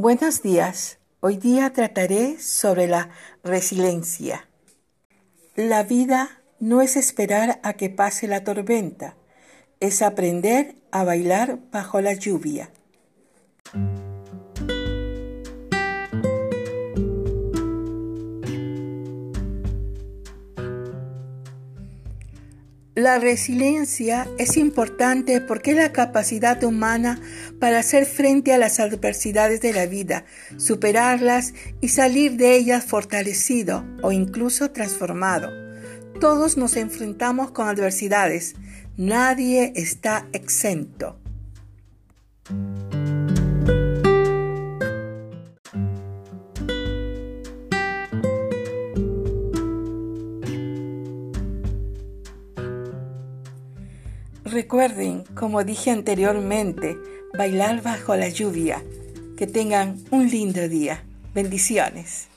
Buenos días. Hoy día trataré sobre la resiliencia. La vida no es esperar a que pase la tormenta, es aprender a bailar bajo la lluvia. La resiliencia es importante porque es la capacidad humana para hacer frente a las adversidades de la vida, superarlas y salir de ellas fortalecido o incluso transformado. Todos nos enfrentamos con adversidades, nadie está exento. Recuerden, como dije anteriormente, bailar bajo la lluvia. Que tengan un lindo día. Bendiciones.